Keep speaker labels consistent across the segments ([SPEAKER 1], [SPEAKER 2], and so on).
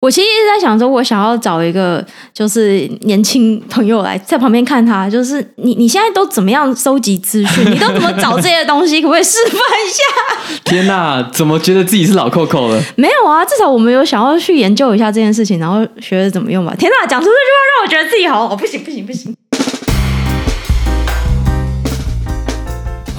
[SPEAKER 1] 我其实一直在想说，我想要找一个就是年轻朋友来在旁边看他，就是你你现在都怎么样收集资讯？你都怎么找这些东西？可不可以示范一下？
[SPEAKER 2] 天哪，怎么觉得自己是老扣扣了？
[SPEAKER 1] 没有啊，至少我们有想要去研究一下这件事情，然后学着怎么用吧。天哪，讲出这句话让我觉得自己好好，不行不行不行。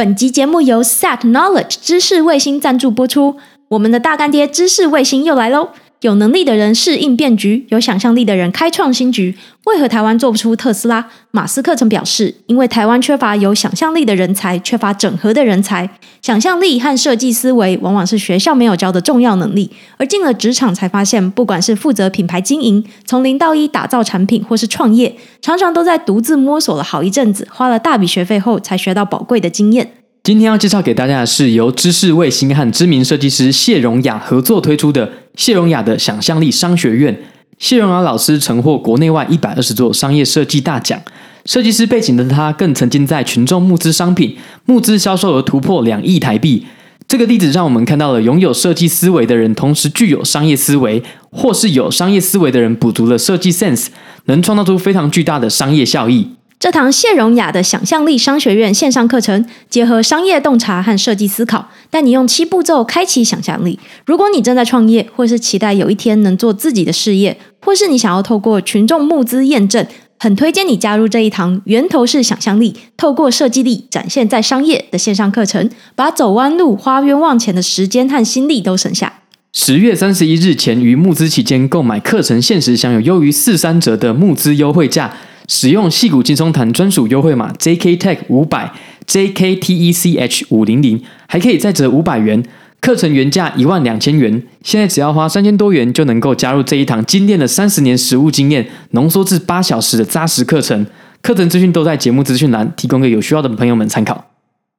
[SPEAKER 1] 本集节目由 Set Knowledge 知识卫星赞助播出。我们的大干爹知识卫星又来喽！有能力的人适应变局，有想象力的人开创新局。为何台湾做不出特斯拉？马斯克曾表示，因为台湾缺乏有想象力的人才，缺乏整合的人才。想象力和设计思维往往是学校没有教的重要能力，而进了职场才发现，不管是负责品牌经营、从零到一打造产品，或是创业，常常都在独自摸索了好一阵子，花了大笔学费后才学到宝贵的经验。
[SPEAKER 2] 今天要介绍给大家的是由知识卫星和知名设计师谢荣雅合作推出的谢荣雅的想象力商学院。谢荣雅老师曾获国内外一百二十座商业设计大奖，设计师背景的他更曾经在群众募资商品，募资销售额突破两亿台币。这个例子让我们看到了拥有设计思维的人，同时具有商业思维，或是有商业思维的人补足了设计 sense，能创造出非常巨大的商业效益。
[SPEAKER 1] 这堂谢荣雅的想象力商学院线上课程，结合商业洞察和设计思考，带你用七步骤开启想象力。如果你正在创业，或是期待有一天能做自己的事业，或是你想要透过群众募资验证，很推荐你加入这一堂源头是想象力，透过设计力展现在商业的线上课程，把走弯路、花冤枉钱的时间和心力都省下。
[SPEAKER 2] 十月三十一日前于募资期间购买课程，限时享有优于四三折的募资优惠价。使用矽谷轻松谈专属优惠码 JKTech 五百 JKTECH 五零零，还可以再折五百元。课程原价一万两千元，现在只要花三千多元就能够加入这一堂精炼的三十年实务经验、浓缩至八小时的扎实课程。课程资讯都在节目资讯栏，提供给有需要的朋友们参考。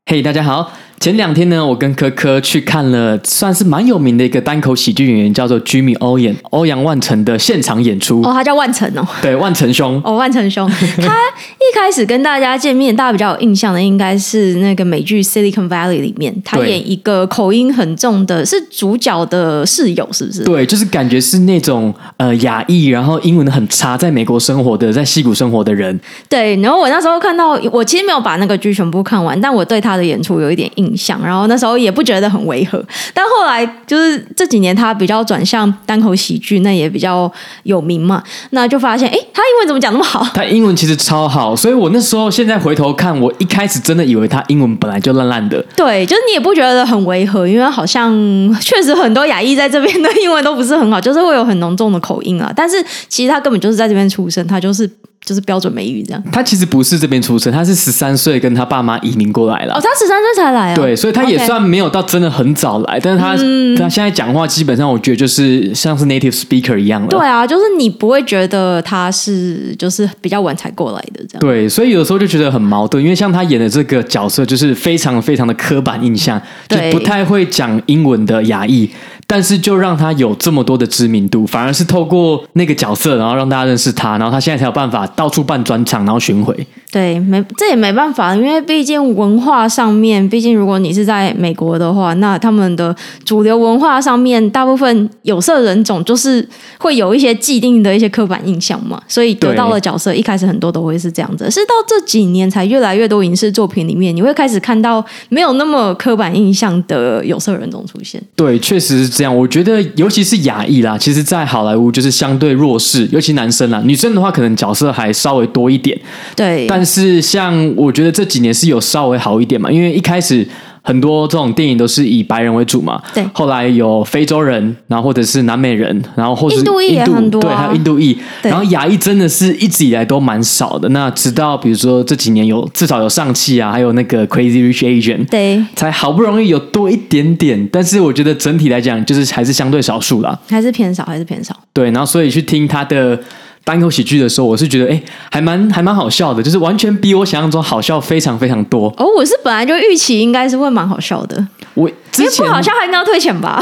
[SPEAKER 2] 嘿大家好。前两天呢，我跟科科去看了算是蛮有名的一个单口喜剧演员，叫做 Jimmy O 演欧阳万成的现场演出。
[SPEAKER 1] 哦，他叫万成哦。
[SPEAKER 2] 对，万成兄。
[SPEAKER 1] 哦，万成兄。他一开始跟大家见面，大家比较有印象的应该是那个美剧《Silicon Valley》里面，他演一个口音很重的，是主角的室友，是不是？
[SPEAKER 2] 对，就是感觉是那种呃亚裔，然后英文很差，在美国生活的，在西谷生活的人。
[SPEAKER 1] 对，然后我那时候看到，我其实没有把那个剧全部看完，但我对他的演出有一点印象。想，然后那时候也不觉得很违和，但后来就是这几年他比较转向单口喜剧，那也比较有名嘛，那就发现，哎，他英文怎么讲那么好？
[SPEAKER 2] 他英文其实超好，所以我那时候现在回头看，我一开始真的以为他英文本来就烂烂的。
[SPEAKER 1] 对，就是你也不觉得很违和，因为好像确实很多亚裔在这边的英文都不是很好，就是会有很浓重的口音啊。但是其实他根本就是在这边出生，他就是。就是标准美语这样。
[SPEAKER 2] 他其实不是这边出生，他是十三岁跟他爸妈移民过来了。
[SPEAKER 1] 哦，他十三岁才来啊。
[SPEAKER 2] 对，所以他也算没有到真的很早来，但是他、嗯、他现在讲话基本上我觉得就是像是 native speaker 一样的。
[SPEAKER 1] 对啊，就是你不会觉得他是就是比较晚才过来的这样。
[SPEAKER 2] 对，所以有时候就觉得很矛盾，因为像他演的这个角色就是非常非常的刻板印象，就不太会讲英文的亚裔。但是就让他有这么多的知名度，反而是透过那个角色，然后让大家认识他，然后他现在才有办法到处办专场，然后巡回。
[SPEAKER 1] 对，没这也没办法，因为毕竟文化上面，毕竟如果你是在美国的话，那他们的主流文化上面，大部分有色人种就是会有一些既定的一些刻板印象嘛，所以得到的角色一开始很多都会是这样子，是到这几年才越来越多影视作品里面，你会开始看到没有那么刻板印象的有色人种出现。
[SPEAKER 2] 对，确实是这样。我觉得尤其是亚裔啦，其实，在好莱坞就是相对弱势，尤其男生啦，女生的话可能角色还稍微多一点。
[SPEAKER 1] 对，
[SPEAKER 2] 但但是，像我觉得这几年是有稍微好一点嘛，因为一开始很多这种电影都是以白人为主嘛，
[SPEAKER 1] 对。
[SPEAKER 2] 后来有非洲人，然后或者是南美人，然后或者是
[SPEAKER 1] 印度裔也很多啊，
[SPEAKER 2] 对，还有印度裔，然后亚裔真的是一直以来都蛮少的。那直到比如说这几年有至少有上汽啊，还有那个 Crazy Rich Asian，
[SPEAKER 1] 对，
[SPEAKER 2] 才好不容易有多一点点。但是我觉得整体来讲，就是还是相对少数啦，
[SPEAKER 1] 还是偏少，还是偏少。
[SPEAKER 2] 对，然后所以去听他的。单口喜剧的时候，我是觉得哎，还蛮还蛮好笑的，就是完全比我想象中好笑非常非常多。
[SPEAKER 1] 哦，我是本来就预期应该是会蛮好笑的。
[SPEAKER 2] 我之前
[SPEAKER 1] 不好笑还应该要退钱吧？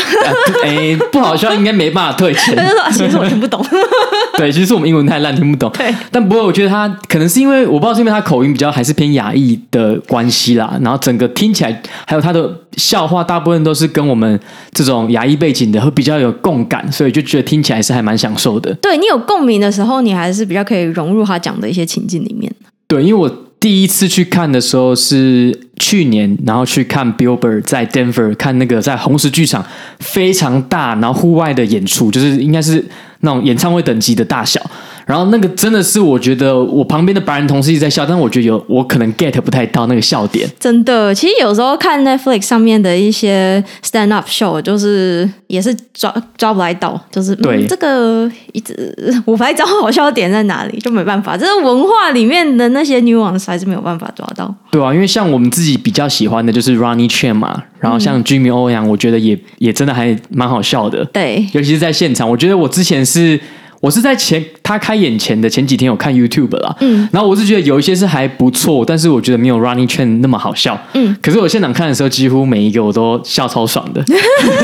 [SPEAKER 2] 哎、啊，不好笑应该没办法退钱。
[SPEAKER 1] 他就说，其实我听不懂。
[SPEAKER 2] 对，其实我们英文太烂，听不懂。
[SPEAKER 1] 对，
[SPEAKER 2] 但不过我觉得他可能是因为我不知道是因为他口音比较还是偏亚裔的关系啦，然后整个听起来还有他的笑话，大部分都是跟我们这种亚裔背景的会比较有共感，所以就觉得听起来是还蛮享受的。
[SPEAKER 1] 对，你有共鸣的时候，你还是比较可以融入他讲的一些情境里面。
[SPEAKER 2] 对，因为我。第一次去看的时候是去年，然后去看 Billboard 在 Denver 看那个在红石剧场非常大，然后户外的演出，就是应该是那种演唱会等级的大小。然后那个真的是我觉得我旁边的白人同事一直在笑，但我觉得有我可能 get 不太到那个笑点。真的，
[SPEAKER 1] 其实有时候看 Netflix 上面的一些 stand up show，就是也是抓抓不来到，就是对、嗯、这个一直我不太知道好笑点在哪里，就没办法，这是文化里面的那些 nuance 还是没有办法抓到。
[SPEAKER 2] 对啊，因为像我们自己比较喜欢的就是 Ronny Chieng 嘛，然后像 Jimmy O 杨，我觉得也也真的还蛮好笑的。
[SPEAKER 1] 对，
[SPEAKER 2] 尤其是在现场，我觉得我之前是。我是在前他开演前的前几天有看 YouTube 啦，嗯，然后我是觉得有一些是还不错，但是我觉得没有 Ronny Chieng 那么好笑，嗯，可是我现场看的时候，几乎每一个我都笑超爽的。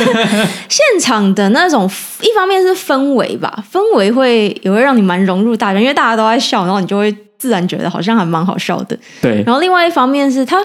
[SPEAKER 1] 现场的那种，一方面是氛围吧，氛围会也会让你蛮融入大家，因为大家都在笑，然后你就会。自然觉得好像还蛮好笑的，
[SPEAKER 2] 对。
[SPEAKER 1] 然后另外一方面是他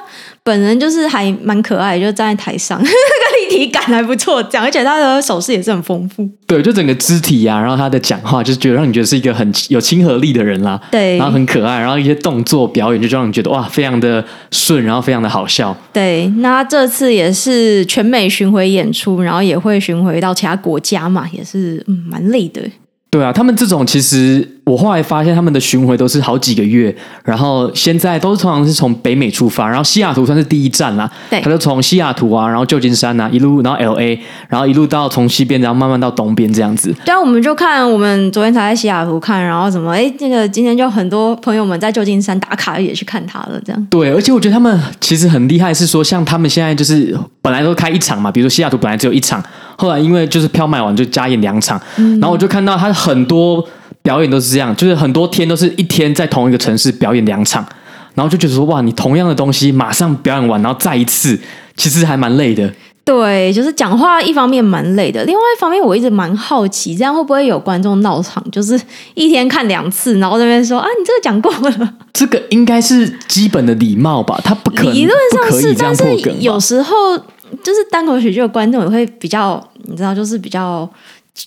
[SPEAKER 1] 本人就是还蛮可爱，就站在台上，那个立体感还不错，讲而且他的手势也是很丰富。
[SPEAKER 2] 对，就整个肢体呀、啊，然后他的讲话，就是觉得让你觉得是一个很有亲和力的人啦。
[SPEAKER 1] 对，
[SPEAKER 2] 然后很可爱，然后一些动作表演就让你觉得哇，非常的顺，然后非常的好笑。
[SPEAKER 1] 对，那这次也是全美巡回演出，然后也会巡回到其他国家嘛，也是嗯蛮累的。
[SPEAKER 2] 对啊，他们这种其实。我后来发现他们的巡回都是好几个月，然后现在都是通常是从北美出发，然后西雅图算是第一站啦。
[SPEAKER 1] 对，
[SPEAKER 2] 他就从西雅图啊，然后旧金山啊，一路然后 LA，然后一路到从西边，然后慢慢到东边这样子。
[SPEAKER 1] 对啊，我们就看我们昨天才在西雅图看，然后什么哎，那个今天就很多朋友们在旧金山打卡也去看他了，这样。
[SPEAKER 2] 对，而且我觉得他们其实很厉害，是说像他们现在就是本来都开一场嘛，比如说西雅图本来只有一场，后来因为就是票卖完就加演两场，嗯，然后我就看到他很多。表演都是这样，就是很多天都是一天在同一个城市表演两场，然后就觉得说哇，你同样的东西马上表演完，然后再一次，其实还蛮累的。
[SPEAKER 1] 对，就是讲话一方面蛮累的，另外一方面我一直蛮好奇，这样会不会有观众闹场，就是一天看两次，然后在那边说啊，你这个讲过了。
[SPEAKER 2] 这个应该是基本的礼貌吧？他不可能，
[SPEAKER 1] 理论上是，但是有时候就是单口喜剧的观众也会比较，你知道，就是比较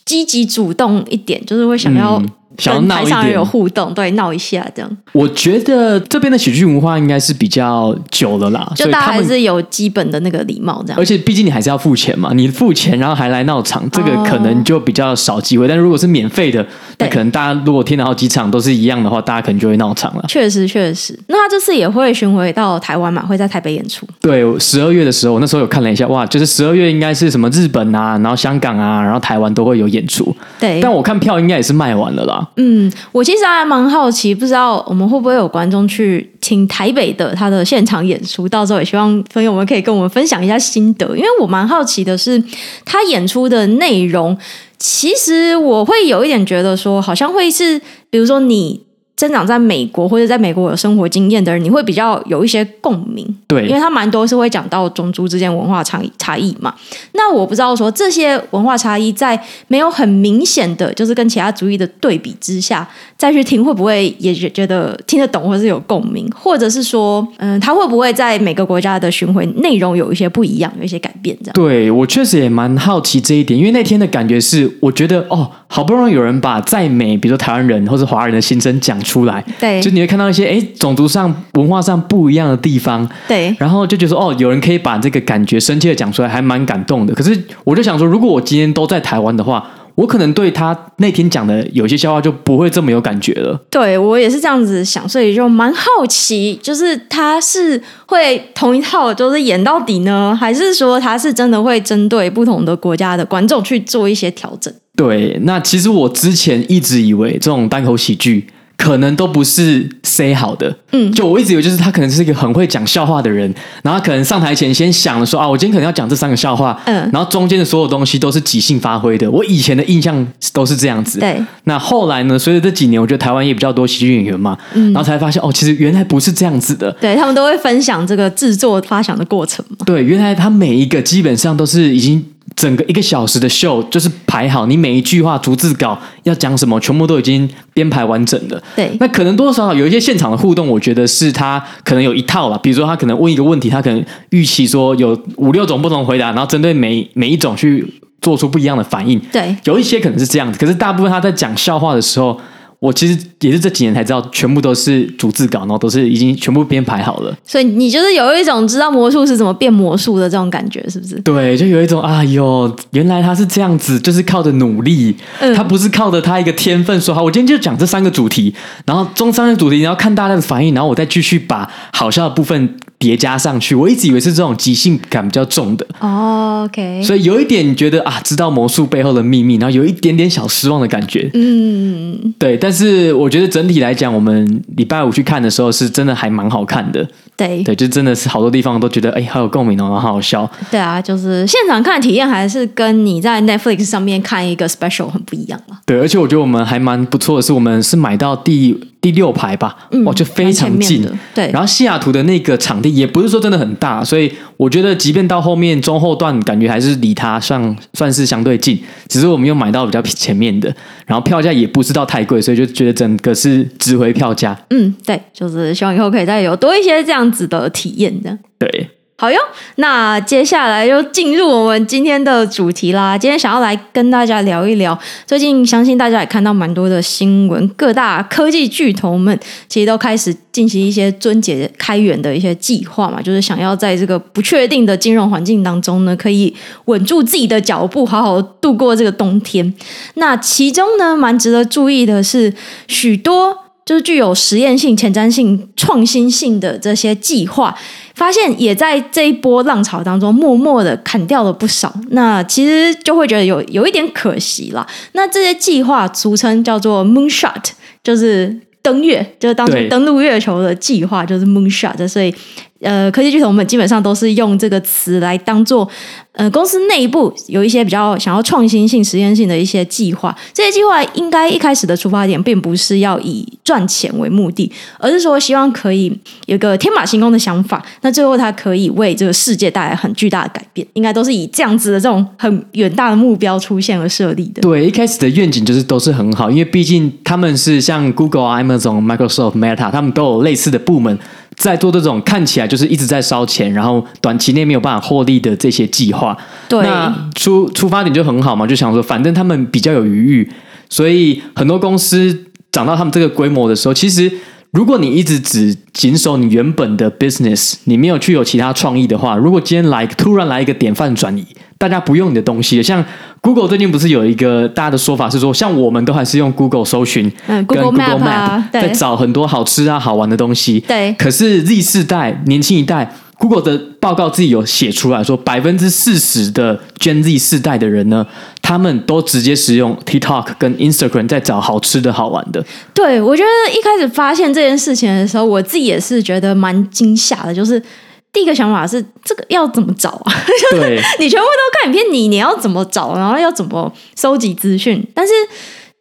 [SPEAKER 1] 积极主动一点，就是会想要、想要闹一点，有互动，对，闹一下这样。
[SPEAKER 2] 我觉得这边的喜剧文化应该是比较久了啦，
[SPEAKER 1] 就大家还是有基本的那个礼貌这样。
[SPEAKER 2] 而且毕竟你还是要付钱嘛，你付钱然后还来闹场，这个可能就比较少机会。但如果是免费的，那可能大家如果听了好几场都是一样的话，大家可能就会闹场了。
[SPEAKER 1] 确实，确实。那他这次也会巡回到台湾嘛？会在台北演出？
[SPEAKER 2] 对，十二月的时候，我那时候有看了一下，哇，就是十二月应该是什么日本啊，然后香港啊，然后台湾都会有演出。
[SPEAKER 1] 对，
[SPEAKER 2] 但我看票应该也是卖完了啦。
[SPEAKER 1] 嗯，我。其实还蛮好奇，不知道我们会不会有观众去听台北的他的现场演出，到时候也希望朋友们可以跟我们分享一下心得。因为我蛮好奇的是，他演出的内容，其实我会有一点觉得说，好像会是，比如说你。生长在美国或者在美国有生活经验的人，你会比较有一些共鸣，
[SPEAKER 2] 对，
[SPEAKER 1] 因为他蛮多是会讲到种族之间文化差异差异嘛。那我不知道说这些文化差异在没有很明显的就是跟其他族裔的对比之下再去听，会不会也觉得听得懂或者是有共鸣，或者是说，嗯，他会不会在每个国家的巡回内容有一些不一样，有一些改变这样？
[SPEAKER 2] 对，我确实也蛮好奇这一点，因为那天的感觉是，我觉得哦，好不容易有人把在美，比如说台湾人或是华人的心声讲出来，
[SPEAKER 1] 对，
[SPEAKER 2] 就你会看到一些哎，种族上、文化上不一样的地方，
[SPEAKER 1] 对，
[SPEAKER 2] 然后就觉得说哦，有人可以把这个感觉深切的讲出来，还蛮感动的。可是我就想说，如果我今天都在台湾的话，我可能对他那天讲的有些笑话就不会这么有感觉了。
[SPEAKER 1] 对，我也是这样子想，所以就蛮好奇，就是他是会同一套就是演到底呢，还是说他是真的会针对不同的国家的观众去做一些调整？对，
[SPEAKER 2] 那其实我之前一直以为这种单口喜剧可能都不是 say 好的。嗯，就我一直以为就是他可能是一个很会讲笑话的人，然后可能上台前先想了说啊，我今天可能要讲这三个笑话，嗯，然后中间的所有东西都是即兴发挥的。我以前的印象都是这样子。
[SPEAKER 1] 对，
[SPEAKER 2] 那后来呢？随着这几年，我觉得台湾也比较多喜剧演员嘛，嗯，然后才发现哦，其实原来不是这样子的。
[SPEAKER 1] 对，他们都会分享这个制作发想的过程嘛。
[SPEAKER 2] 对，原来他每一个基本上都是已经。整个一个小时的秀就是排好，你每一句话逐字稿要讲什么，全部都已经编排完整的。
[SPEAKER 1] 对，
[SPEAKER 2] 那可能多多少少有一些现场的互动，我觉得是他可能有一套了。比如说，他可能问一个问题，他可能预期说有五六种不同回答，然后针对每每一种去做出不一样的反应。
[SPEAKER 1] 对，
[SPEAKER 2] 有一些可能是这样子，可是大部分他在讲笑话的时候。我其实也是这几年才知道，全部都是逐字稿，然后都是已经全部编排好了。
[SPEAKER 1] 所以你就是有一种知道魔术是怎么变魔术的这种感觉，是不是？
[SPEAKER 2] 对，就有一种哎呦，原来他是这样子，就是靠着努力，嗯、他不是靠着他一个天分说好，我今天就讲这三个主题，然后中三个主题，然后看大家的反应，然后我再继续把好笑的部分。叠加上去，我一直以为是这种即兴感比较重的
[SPEAKER 1] 哦、oh,，OK，
[SPEAKER 2] 所以有一点觉得啊，知道魔术背后的秘密，然后有一点点小失望的感觉，
[SPEAKER 1] 嗯，
[SPEAKER 2] 对，但是我觉得整体来讲，我们礼拜五去看的时候，是真的还蛮好看的，
[SPEAKER 1] 对，
[SPEAKER 2] 对，就真的是好多地方都觉得哎，好有共鸣哦，然后好好笑，
[SPEAKER 1] 对啊，就是现场看体验还是跟你在 Netflix 上面看一个 special 很不一样嘛，
[SPEAKER 2] 对，而且我觉得我们还蛮不错的是，我们是买到第第六排吧，嗯，哇，就非常近，
[SPEAKER 1] 对，
[SPEAKER 2] 然后西雅图的那个场地。也不是说真的很大，所以我觉得，即便到后面中后段，感觉还是离它算算是相对近。只是我们又买到比较前面的，然后票价也不知道太贵，所以就觉得整个是值回票价。
[SPEAKER 1] 嗯，对，就是希望以后可以再有多一些这样子的体验的。
[SPEAKER 2] 对。
[SPEAKER 1] 好哟，那接下来就进入我们今天的主题啦。今天想要来跟大家聊一聊，最近相信大家也看到蛮多的新闻，各大科技巨头们其实都开始进行一些撙节开源的一些计划嘛，就是想要在这个不确定的金融环境当中呢，可以稳住自己的脚步，好好度过这个冬天。那其中呢，蛮值得注意的是，许多就是具有实验性、前瞻性、创新性的这些计划。发现也在这一波浪潮当中，默默的砍掉了不少。那其实就会觉得有有一点可惜啦。那这些计划俗称叫做 Moonshot，就是登月，就是当初登陆月球的计划，就是 Moonshot。所以。呃，科技巨头们基本上都是用这个词来当做，呃，公司内部有一些比较想要创新性、实验性的一些计划。这些计划应该一开始的出发点并不是要以赚钱为目的，而是说希望可以有个天马行空的想法。那最后它可以为这个世界带来很巨大的改变，应该都是以这样子的这种很远大的目标出现而设立的。
[SPEAKER 2] 对，一开始的愿景就是都是很好，因为毕竟他们是像 Google、Amazon、Microsoft、Meta，他们都有类似的部门。在做这种看起来就是一直在烧钱，然后短期内没有办法获利的这些计划，
[SPEAKER 1] 对，
[SPEAKER 2] 那出出发点就很好嘛，就想说反正他们比较有余裕，所以很多公司涨到他们这个规模的时候，其实如果你一直只谨守你原本的 business，你没有去有其他创意的话，如果今天来突然来一个典范转移，大家不用你的东西，像。Google 最近不是有一个大家的说法是说，像我们都还是用 Google 搜寻，
[SPEAKER 1] 嗯
[SPEAKER 2] ，Google Map，
[SPEAKER 1] 啊，
[SPEAKER 2] 在找很多好吃啊、好玩的东西。
[SPEAKER 1] 对。
[SPEAKER 2] 可是 Z 世代年轻一代，Google 的报告自己有写出来说，百分之四十的 Gen Z 世代的人呢，他们都直接使用 TikTok 跟 Instagram 在找好吃的好玩的。
[SPEAKER 1] 对，我觉得一开始发现这件事情的时候，我自己也是觉得蛮惊吓的，就是。第一个想法是这个要怎么找啊？
[SPEAKER 2] 对，
[SPEAKER 1] 你全部都看影片，你你要怎么找？然后要怎么收集资讯？但是，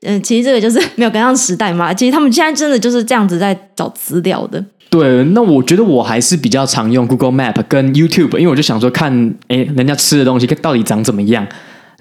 [SPEAKER 1] 嗯、呃，其实这个就是没有跟上时代嘛。其实他们现在真的就是这样子在找资料的。
[SPEAKER 2] 对，那我觉得我还是比较常用 Google Map 跟 YouTube，因为我就想说看，哎，人家吃的东西到底长怎么样。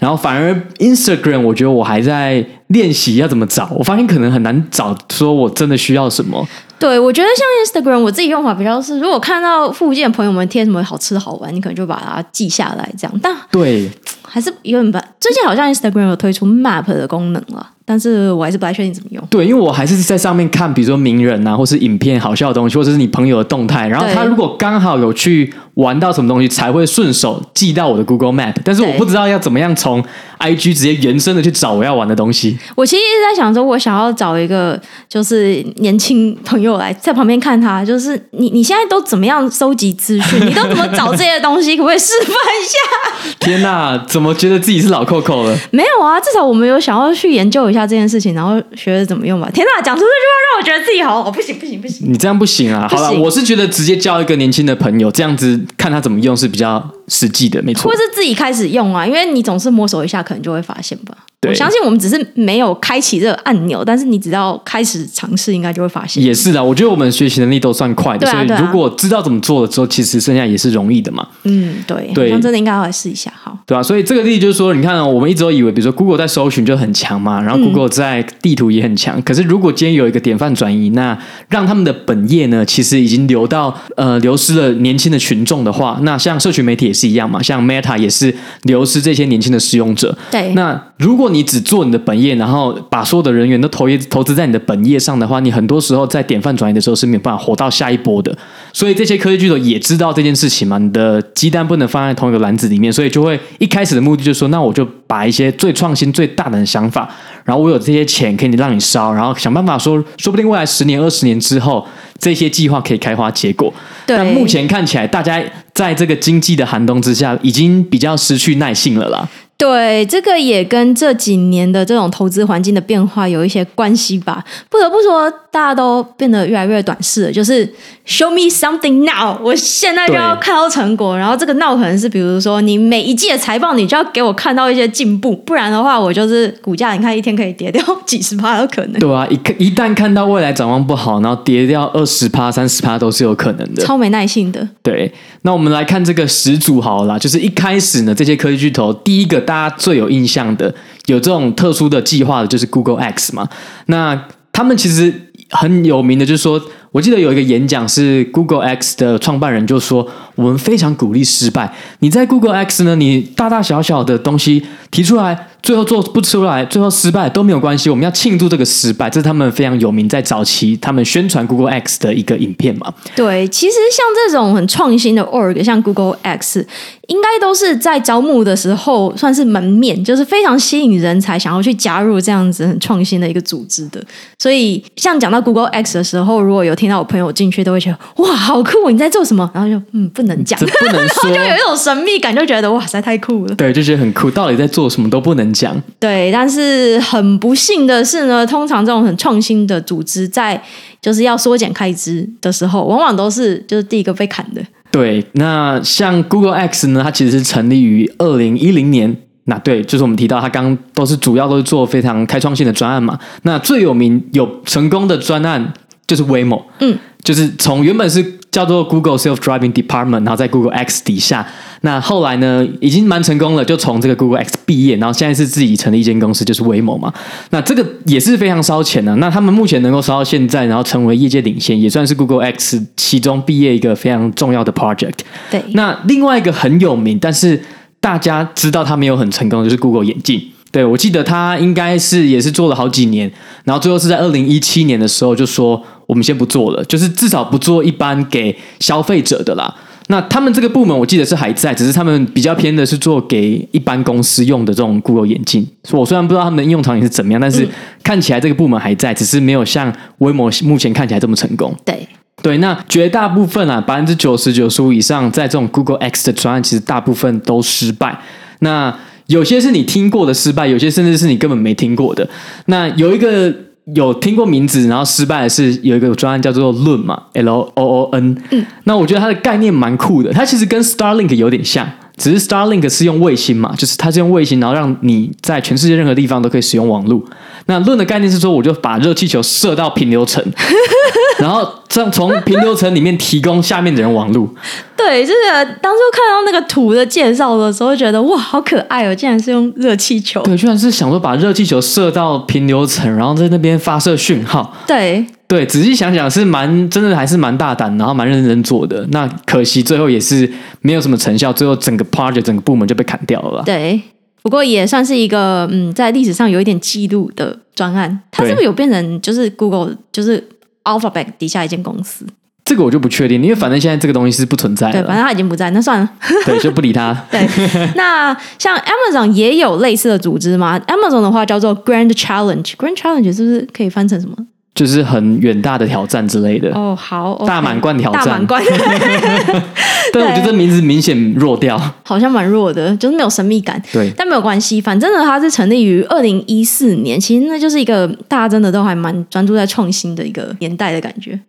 [SPEAKER 2] 然后反而 Instagram，我觉得我还在练习要怎么找。我发现可能很难找，说我真的需要什么。
[SPEAKER 1] 对，我觉得像 Instagram，我自己用法比较是，如果看到附近的朋友们贴什么好吃的好玩，你可能就把它记下来，这样。但
[SPEAKER 2] 对，
[SPEAKER 1] 还是有点笨。最近好像 Instagram 有推出 Map 的功能了，但是我还是不太确定怎么用。
[SPEAKER 2] 对，因为我还是在上面看，比如说名人啊，或是影片好笑的东西，或者是你朋友的动态。然后他如果刚好有去玩到什么东西，才会顺手记到我的 Google Map。但是我不知道要怎么样从 IG 直接延伸的去找我要玩的东西。
[SPEAKER 1] 我其实一直在想说，我想要找一个就是年轻朋友来在旁边看他，就是你你现在都怎么样收集资讯？你都怎么找这些东西？可不可以示范一下？
[SPEAKER 2] 天哪，怎么觉得自己是老扣扣了？
[SPEAKER 1] 没有啊，至少我们有想要去研究一一下这件事情，然后学着怎么用吧。天哪，讲出这句话让我觉得自己好，不行不行不行，
[SPEAKER 2] 你这样不行啊！好了，我是觉得直接交一个年轻的朋友，这样子看他怎么用是比较实际的，没错。
[SPEAKER 1] 或是自己开始用啊，因为你总是摸索一下，可能就会发现吧。我相信我们只是没有开启这个按钮，但是你只要开始尝试，应该就会发现。
[SPEAKER 2] 也是的，我觉得我们学习能力都算快的，啊、所以如果知道怎么做了之后，其实剩下也是容易的嘛。
[SPEAKER 1] 嗯，对，对，真的应该要来试一下，好，
[SPEAKER 2] 对啊，所以这个例子就是说，你看、哦，我们一直都以为，比如说 Google 在搜寻就很强嘛，然后 Google 在地图也很强，嗯、可是如果今天有一个典范转移，那让他们的本业呢，其实已经流到呃流失了年轻的群众的话，那像社群媒体也是一样嘛，像 Meta 也是流失这些年轻的使用者。
[SPEAKER 1] 对，
[SPEAKER 2] 那如果你只做你的本本业，然后把所有的人员都投业投资在你的本业上的话，你很多时候在典范转移的时候是没有办法活到下一波的。所以这些科技巨头也知道这件事情嘛，你的鸡蛋不能放在同一个篮子里面，所以就会一开始的目的就是说，那我就把一些最创新、最大胆的想法，然后我有这些钱可以让你烧，然后想办法说，说不定未来十年、二十年之后，这些计划可以开花结果。但目前看起来，大家在这个经济的寒冬之下，已经比较失去耐性了啦。
[SPEAKER 1] 对，这个也跟这几年的这种投资环境的变化有一些关系吧。不得不说，大家都变得越来越短视了，就是 show me something now，我现在就要看到成果。然后这个 now 可能是比如说，你每一季的财报，你就要给我看到一些进步，不然的话，我就是股价，你看一天可以跌掉几十趴都可能。
[SPEAKER 2] 对啊，一一旦看到未来展望不好，然后跌掉二十趴、三十趴都是有可能的，
[SPEAKER 1] 超没耐性的。
[SPEAKER 2] 对，那我们来看这个始祖好了啦，就是一开始呢，这些科技巨头第一个。大家最有印象的，有这种特殊的计划的，就是 Google X 嘛。那他们其实很有名的，就是说，我记得有一个演讲是 Google X 的创办人就说，我们非常鼓励失败。你在 Google X 呢，你大大小小的东西提出来。最后做不出来，最后失败都没有关系。我们要庆祝这个失败，这是他们非常有名，在早期他们宣传 Google X 的一个影片嘛。
[SPEAKER 1] 对，其实像这种很创新的 org，像 Google X，应该都是在招募的时候算是门面，就是非常吸引人才想要去加入这样子很创新的一个组织的。所以，像讲到 Google X 的时候，如果有听到我朋友进去，都会觉得哇，好酷！你在做什么？然后就嗯，不能讲，
[SPEAKER 2] 不能说，
[SPEAKER 1] 就有一种神秘感，就觉得哇，塞太酷了。
[SPEAKER 2] 对，就觉得很酷。到底在做什么都不能。讲
[SPEAKER 1] 对，但是很不幸的是呢，通常这种很创新的组织，在就是要缩减开支的时候，往往都是就是第一个被砍的。
[SPEAKER 2] 对，那像 Google X 呢，它其实是成立于二零一零年。那对，就是我们提到它刚刚都是主要都是做非常开创性的专案嘛。那最有名有成功的专案就是 Waymo，嗯，就是从原本是。叫做 Google Self Driving Department，然后在 Google X 底下。那后来呢，已经蛮成功了，就从这个 Google X 毕业，然后现在是自己成立一间公司，就是 Waymo 嘛。那这个也是非常烧钱的。那他们目前能够烧到现在，然后成为业界领先，也算是 Google X 其中毕业一个非常重要的 project。
[SPEAKER 1] 对。
[SPEAKER 2] 那另外一个很有名，但是大家知道他没有很成功，就是 Google 眼镜。对，我记得他应该是也是做了好几年，然后最后是在二零一七年的时候就说，我们先不做了，就是至少不做一般给消费者的啦。那他们这个部门我记得是还在，只是他们比较偏的是做给一般公司用的这种 Google 眼镜。我虽然不知道他们的应用场景是怎么样，但是看起来这个部门还在，只是没有像 Waymo 目前看起来这么成功。
[SPEAKER 1] 对
[SPEAKER 2] 对，那绝大部分啊，百分之九十九十五以上，在这种 Google X 的专案，其实大部分都失败。那有些是你听过的失败，有些甚至是你根本没听过的。那有一个有听过名字，然后失败的是有一个专案叫做 Loon 嘛，L O O N。嗯，那我觉得它的概念蛮酷的，它其实跟 Starlink 有点像。只是 Starlink 是用卫星嘛，就是它是用卫星，然后让你在全世界任何地方都可以使用网络。那 Loon 的概念是说，我就把热气球射到平流层，然后这样从平流层里面提供下面的人网络。
[SPEAKER 1] 对，就是当初看到那个图的介绍的时候，觉得哇，好可爱哦！竟然是用热气球。
[SPEAKER 2] 对，居然是想说把热气球射到平流层，然后在那边发射讯号。
[SPEAKER 1] 对。
[SPEAKER 2] 对，仔细想想是蛮真的，还是蛮大胆，然后蛮认真做的。那可惜最后也是没有什么成效，最后整个 project 整个部门就被砍掉了。
[SPEAKER 1] 对，不过也算是一个嗯，在历史上有一点记录的专案。它是不是有变成就是 Google 就是 Alphabet 底下一间公司？
[SPEAKER 2] 这个我就不确定，因为反正现在这个东西是不存在的。
[SPEAKER 1] 对，反正它已经不在，那算了。
[SPEAKER 2] 对，就不理它。
[SPEAKER 1] 对，那像 Amazon 也有类似的组织吗？Amazon 的话叫做 Grand Challenge，Grand Challenge 是不是可以翻成什么？
[SPEAKER 2] 就是很远大的挑战之类的。
[SPEAKER 1] 哦，好，okay、
[SPEAKER 2] 大满贯挑战，
[SPEAKER 1] 大满贯。
[SPEAKER 2] 但我觉得这名字明显弱掉，
[SPEAKER 1] 好像蛮弱的，就是没有神秘感。
[SPEAKER 2] 对，
[SPEAKER 1] 但没有关系，反正呢，它是成立于二零一四年，其实那就是一个大家真的都还蛮专注在创新的一个年代的感觉。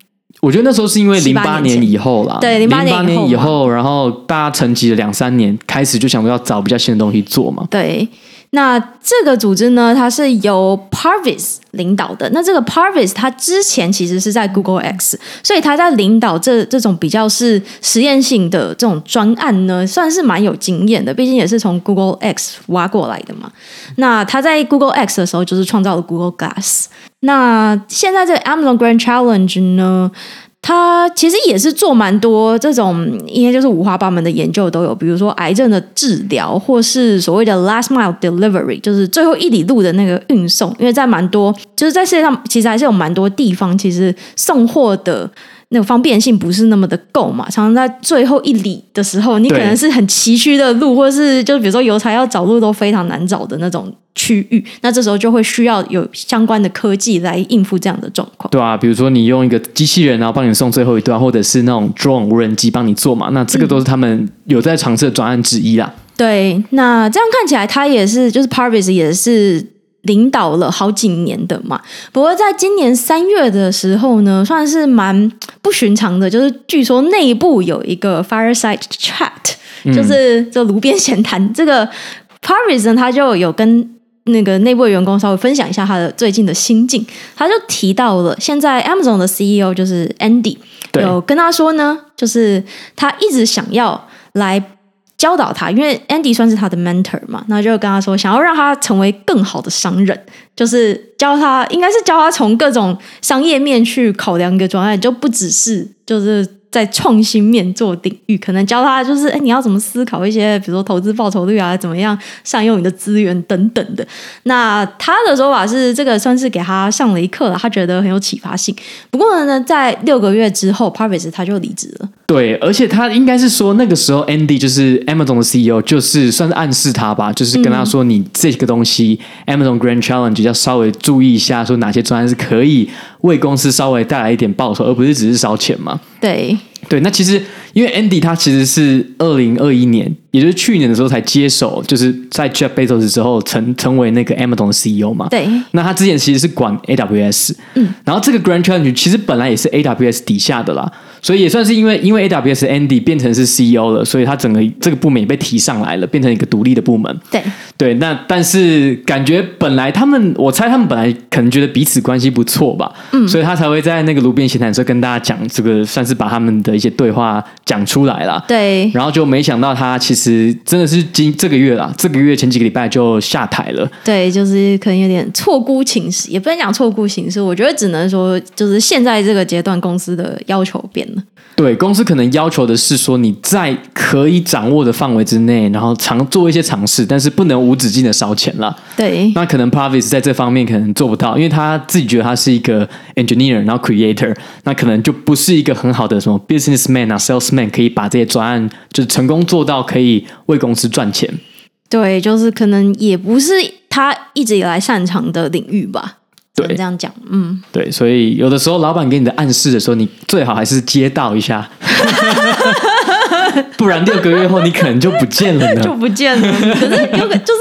[SPEAKER 2] 我觉得那时候是因为零八年以后啦，
[SPEAKER 1] 对，零八年以后，
[SPEAKER 2] 以后然后大家沉寂了两三年，开始就想要找比较新的东西做嘛。
[SPEAKER 1] 对。那这个组织呢，它是由 Parviz 领导的。那这个 Parviz 他之前其实是在 Google X，所以他在领导这这种比较是实验性的这种专案呢，算是蛮有经验的。毕竟也是从 Google X 挖过来的嘛。那他在 Google X 的时候，就是创造了 Google Glass。那现在这个 Amazon Grand Challenge 呢？他其实也是做蛮多这种，应该就是五花八门的研究都有，比如说癌症的治疗，或是所谓的 last mile delivery，就是最后一里路的那个运送。因为在蛮多，就是在世界上其实还是有蛮多地方，其实送货的那个方便性不是那么的够嘛。常常在最后一里的时候，你可能是很崎岖的路，或是就比如说邮差要找路都非常难找的那种。区域，那这时候就会需要有相关的科技来应付这样的状况。
[SPEAKER 2] 对啊，比如说你用一个机器人，然后帮你送最后一段，或者是那种 drone 无人机帮你做嘛，那这个都是他们有在尝试的专案之一啦。
[SPEAKER 1] 对，那这样看起来，他也是就是 Parvis 也是领导了好几年的嘛。不过在今年三月的时候呢，算是蛮不寻常的，就是据说内部有一个 fireside chat，就是这炉边闲谈。这个 Parviz 呢，他就有跟那个内部的员工稍微分享一下他的最近的心境，他就提到了现在 Amazon 的 CEO 就是 Andy，有跟他说呢，就是他一直想要来教导他，因为 Andy 算是他的 mentor 嘛，那就跟他说想要让他成为更好的商人，就是教他，应该是教他从各种商业面去考量一个专案，就不只是就是。在创新面做领域，可能教他就是，哎，你要怎么思考一些，比如说投资报酬率啊，怎么样善用你的资源等等的。那他的说法是，这个算是给他上了一课了，他觉得很有启发性。不过呢，在六个月之后，Parviz 他就离职了。
[SPEAKER 2] 对，而且他应该是说，那个时候 Andy 就是 Amazon 的 CEO，就是算是暗示他吧，就是跟他说，你这个东西、嗯、Amazon Grand Challenge 要稍微注意一下，说哪些专案是可以为公司稍微带来一点报酬，而不是只是烧钱嘛。
[SPEAKER 1] 对
[SPEAKER 2] 对，那其实因为 Andy 他其实是二零二一年，也就是去年的时候才接手，就是在 Jeff Bezos 之后成成为那个 Amazon 的 CEO 嘛。
[SPEAKER 1] 对，
[SPEAKER 2] 那他之前其实是管 AWS，嗯，然后这个 Grand Challenge 其实本来也是 AWS 底下的啦。所以也算是因为因为 AWS Andy 变成是 CEO 了，所以他整个这个部门也被提上来了，变成一个独立的部门。
[SPEAKER 1] 对
[SPEAKER 2] 对，那但是感觉本来他们，我猜他们本来可能觉得彼此关系不错吧，嗯，所以他才会在那个炉边闲谈的时候跟大家讲这个，算是把他们的一些对话讲出来了。
[SPEAKER 1] 对，
[SPEAKER 2] 然后就没想到他其实真的是今这个月啦，这个月前几个礼拜就下台了。
[SPEAKER 1] 对，就是可能有点错估情势，也不能讲错估情势，我觉得只能说就是现在这个阶段公司的要求变了。
[SPEAKER 2] 对，公司可能要求的是说你在可以掌握的范围之内，然后尝做一些尝试，但是不能无止境的烧钱了。
[SPEAKER 1] 对，
[SPEAKER 2] 那可能 Parvis 在这方面可能做不到，因为他自己觉得他是一个 engineer，然后 creator，那可能就不是一个很好的什么 businessman 啊，salesman 可以把这些专案就成功做到可以为公司赚钱。
[SPEAKER 1] 对，就是可能也不是他一直以来擅长的领域吧。对，这样讲，嗯，
[SPEAKER 2] 对，所以有的时候老板给你的暗示的时候，你最好还是接到一下，不然六个月后你可能就不见了呢，
[SPEAKER 1] 就不见了。可是有个就是。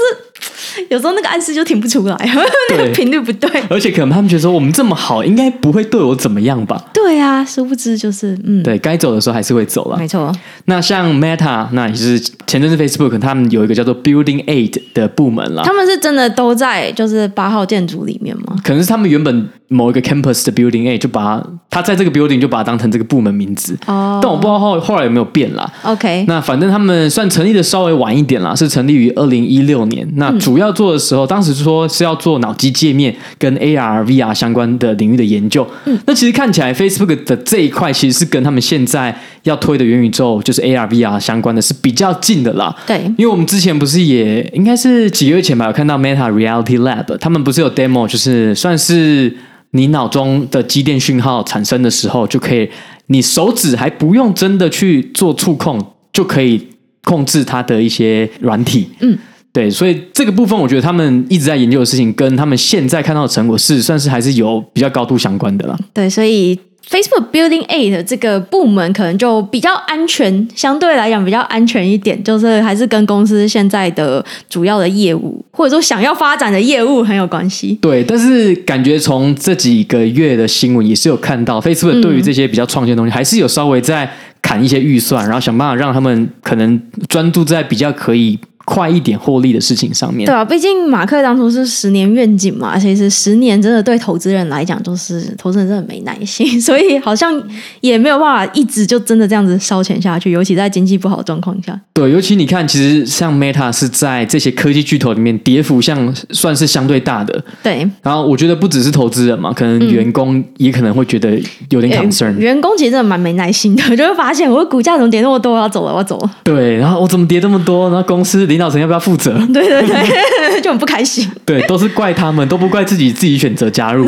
[SPEAKER 1] 有时候那个暗示就听不出来，那个频率不对，
[SPEAKER 2] 而且可能他们觉得说我们这么好，应该不会对我怎么样吧？
[SPEAKER 1] 对啊，殊不知就是嗯，
[SPEAKER 2] 对该走的时候还是会走了，
[SPEAKER 1] 没错。
[SPEAKER 2] 那像 Meta，那也是前阵子 Facebook，他们有一个叫做 Building Eight 的部门了。
[SPEAKER 1] 他们是真的都在就是八号建筑里面吗？
[SPEAKER 2] 可能是他们原本某一个 campus 的 Building Eight 就把它，他在这个 building 就把它当成这个部门名字哦。但我不知道后后来有没有变啦。
[SPEAKER 1] OK，
[SPEAKER 2] 那反正他们算成立的稍微晚一点啦，是成立于二零一六年。那主要做的时候，当时说是要做脑机界面跟 AR、VR 相关的领域的研究。嗯，那其实看起来 Facebook 的这一块其实是跟他们现在要推的元宇宙，就是 AR、VR 相关的是比较近的啦。
[SPEAKER 1] 对，
[SPEAKER 2] 因为我们之前不是也应该是几个月前吧，有看到 Meta Reality Lab，他们不是有 demo，就是算是你脑中的肌电讯号产生的时候，就可以你手指还不用真的去做触控，就可以控制它的一些软体。嗯。对，所以这个部分我觉得他们一直在研究的事情，跟他们现在看到的成果是算是还是有比较高度相关的啦。
[SPEAKER 1] 对，所以。Facebook Building Eight 这个部门可能就比较安全，相对来讲比较安全一点，就是还是跟公司现在的主要的业务或者说想要发展的业务很有关系。
[SPEAKER 2] 对，但是感觉从这几个月的新闻也是有看到，Facebook 对于这些比较创新的东西，还是有稍微在砍一些预算，然后想办法让他们可能专注在比较可以。快一点获利的事情上面，
[SPEAKER 1] 对啊，毕竟马克当初是十年愿景嘛，其实十年真的对投资人来讲，就是投资人真的没耐心，所以好像也没有办法一直就真的这样子烧钱下去，尤其在经济不好的状况下。
[SPEAKER 2] 对，尤其你看，其实像 Meta 是在这些科技巨头里面跌幅像算是相对大的。
[SPEAKER 1] 对，
[SPEAKER 2] 然后我觉得不只是投资人嘛，可能员工也可能会觉得有点 concern。
[SPEAKER 1] 嗯、员工其实真的蛮没耐心的，就会发现我的股价怎么跌那么多，我要走了，我要走了。
[SPEAKER 2] 对，然后我怎么跌这么多？然后公司。领导层要不要负责？
[SPEAKER 1] 对 对对，就很不开心。
[SPEAKER 2] 对，都是怪他们，都不怪自己，自己选择加入。